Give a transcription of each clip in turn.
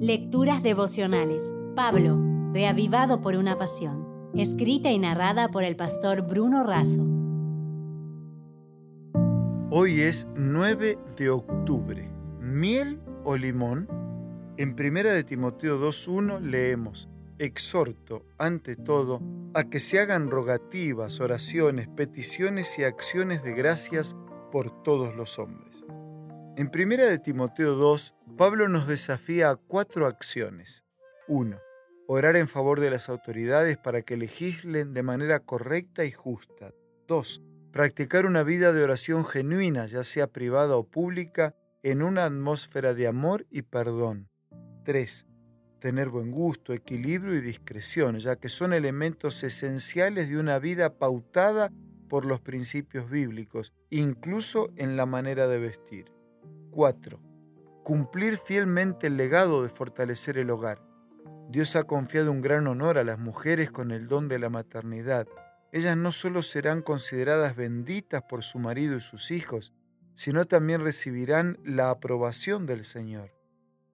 Lecturas devocionales. Pablo, reavivado por una pasión. Escrita y narrada por el pastor Bruno Razo. Hoy es 9 de octubre. ¿Miel o limón? En 1 de Timoteo 2.1 leemos, exhorto, ante todo, a que se hagan rogativas, oraciones, peticiones y acciones de gracias por todos los hombres. En 1 de Timoteo 2, Pablo nos desafía a cuatro acciones. 1. Orar en favor de las autoridades para que legislen de manera correcta y justa. 2. Practicar una vida de oración genuina, ya sea privada o pública, en una atmósfera de amor y perdón. 3 tener buen gusto, equilibrio y discreción, ya que son elementos esenciales de una vida pautada por los principios bíblicos, incluso en la manera de vestir. 4. Cumplir fielmente el legado de fortalecer el hogar. Dios ha confiado un gran honor a las mujeres con el don de la maternidad. Ellas no solo serán consideradas benditas por su marido y sus hijos, sino también recibirán la aprobación del Señor.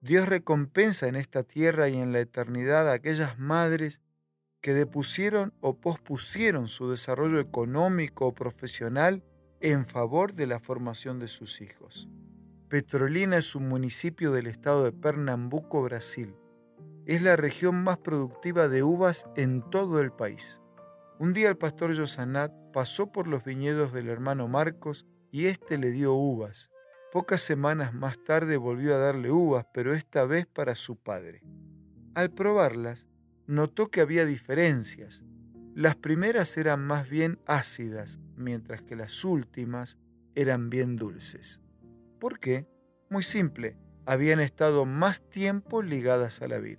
Dios recompensa en esta tierra y en la eternidad a aquellas madres que depusieron o pospusieron su desarrollo económico o profesional en favor de la formación de sus hijos. Petrolina es un municipio del estado de Pernambuco, Brasil. Es la región más productiva de uvas en todo el país. Un día el pastor Yosanat pasó por los viñedos del hermano Marcos y éste le dio uvas. Pocas semanas más tarde volvió a darle uvas, pero esta vez para su padre. Al probarlas, notó que había diferencias. Las primeras eran más bien ácidas, mientras que las últimas eran bien dulces. ¿Por qué? Muy simple, habían estado más tiempo ligadas a la vid.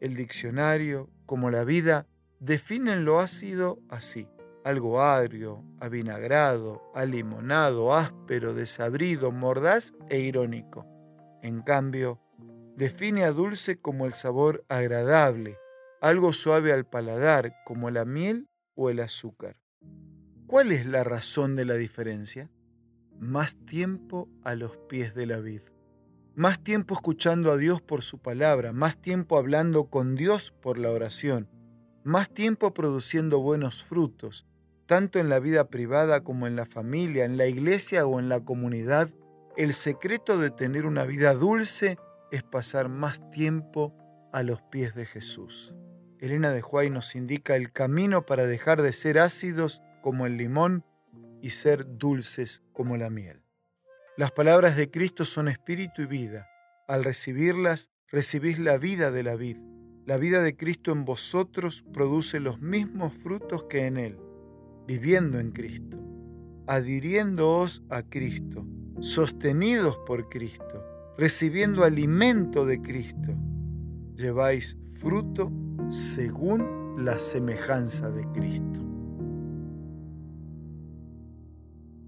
El diccionario, como la vida, definen lo ácido así algo agrio, avinagrado, alimonado, áspero, desabrido, mordaz e irónico. En cambio, define a dulce como el sabor agradable, algo suave al paladar, como la miel o el azúcar. ¿Cuál es la razón de la diferencia? Más tiempo a los pies de la vid. Más tiempo escuchando a Dios por su palabra, más tiempo hablando con Dios por la oración, más tiempo produciendo buenos frutos, tanto en la vida privada como en la familia, en la iglesia o en la comunidad, el secreto de tener una vida dulce es pasar más tiempo a los pies de Jesús. Elena de Huay nos indica el camino para dejar de ser ácidos como el limón y ser dulces como la miel. Las palabras de Cristo son espíritu y vida. Al recibirlas, recibís la vida de la vid. La vida de Cristo en vosotros produce los mismos frutos que en Él viviendo en Cristo, adhiriéndoos a Cristo, sostenidos por Cristo, recibiendo alimento de Cristo, lleváis fruto según la semejanza de Cristo.